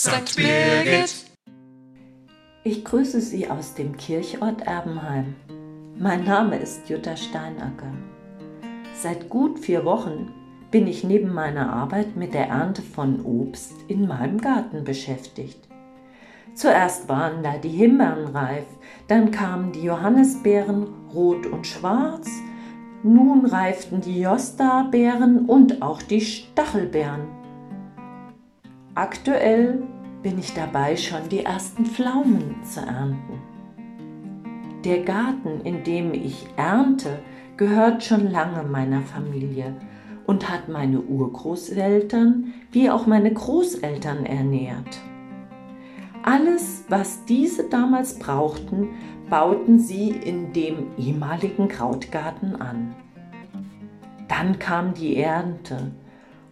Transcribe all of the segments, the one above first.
St. Birgit. Ich grüße Sie aus dem Kirchort Erbenheim. Mein Name ist Jutta Steinacker. Seit gut vier Wochen bin ich neben meiner Arbeit mit der Ernte von Obst in meinem Garten beschäftigt. Zuerst waren da die Himbeeren reif, dann kamen die Johannisbeeren rot und schwarz, nun reiften die Josta-Beeren und auch die Stachelbeeren. Aktuell bin ich dabei, schon die ersten Pflaumen zu ernten. Der Garten, in dem ich ernte, gehört schon lange meiner Familie und hat meine Urgroßeltern wie auch meine Großeltern ernährt. Alles, was diese damals brauchten, bauten sie in dem ehemaligen Krautgarten an. Dann kam die Ernte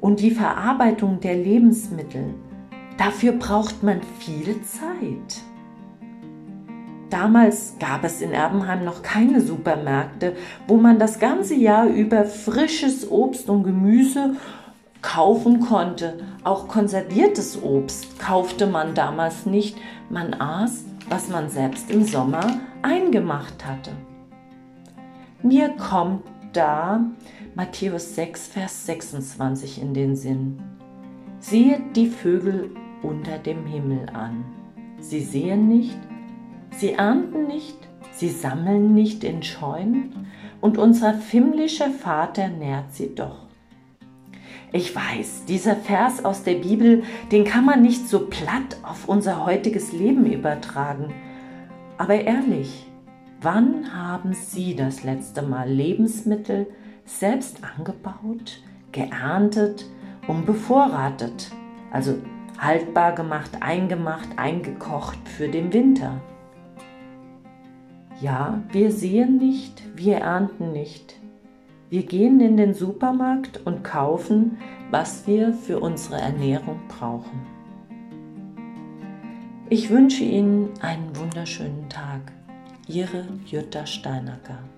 und die Verarbeitung der Lebensmittel. Dafür braucht man viel Zeit. Damals gab es in Erbenheim noch keine Supermärkte, wo man das ganze Jahr über frisches Obst und Gemüse kaufen konnte. Auch konserviertes Obst kaufte man damals nicht. Man aß, was man selbst im Sommer eingemacht hatte. Mir kommt da Matthäus 6, Vers 26 in den Sinn. Siehet die Vögel unter dem Himmel an. Sie sehen nicht, sie ernten nicht, sie sammeln nicht in Scheunen, und unser himmlischer Vater nährt sie doch. Ich weiß, dieser Vers aus der Bibel, den kann man nicht so platt auf unser heutiges Leben übertragen. Aber ehrlich, wann haben Sie das letzte Mal Lebensmittel selbst angebaut, geerntet und bevorratet? Also haltbar gemacht, eingemacht, eingekocht für den Winter. Ja, wir sehen nicht, wir ernten nicht, wir gehen in den Supermarkt und kaufen, was wir für unsere Ernährung brauchen. Ich wünsche Ihnen einen wunderschönen Tag. Ihre Jutta Steinacker.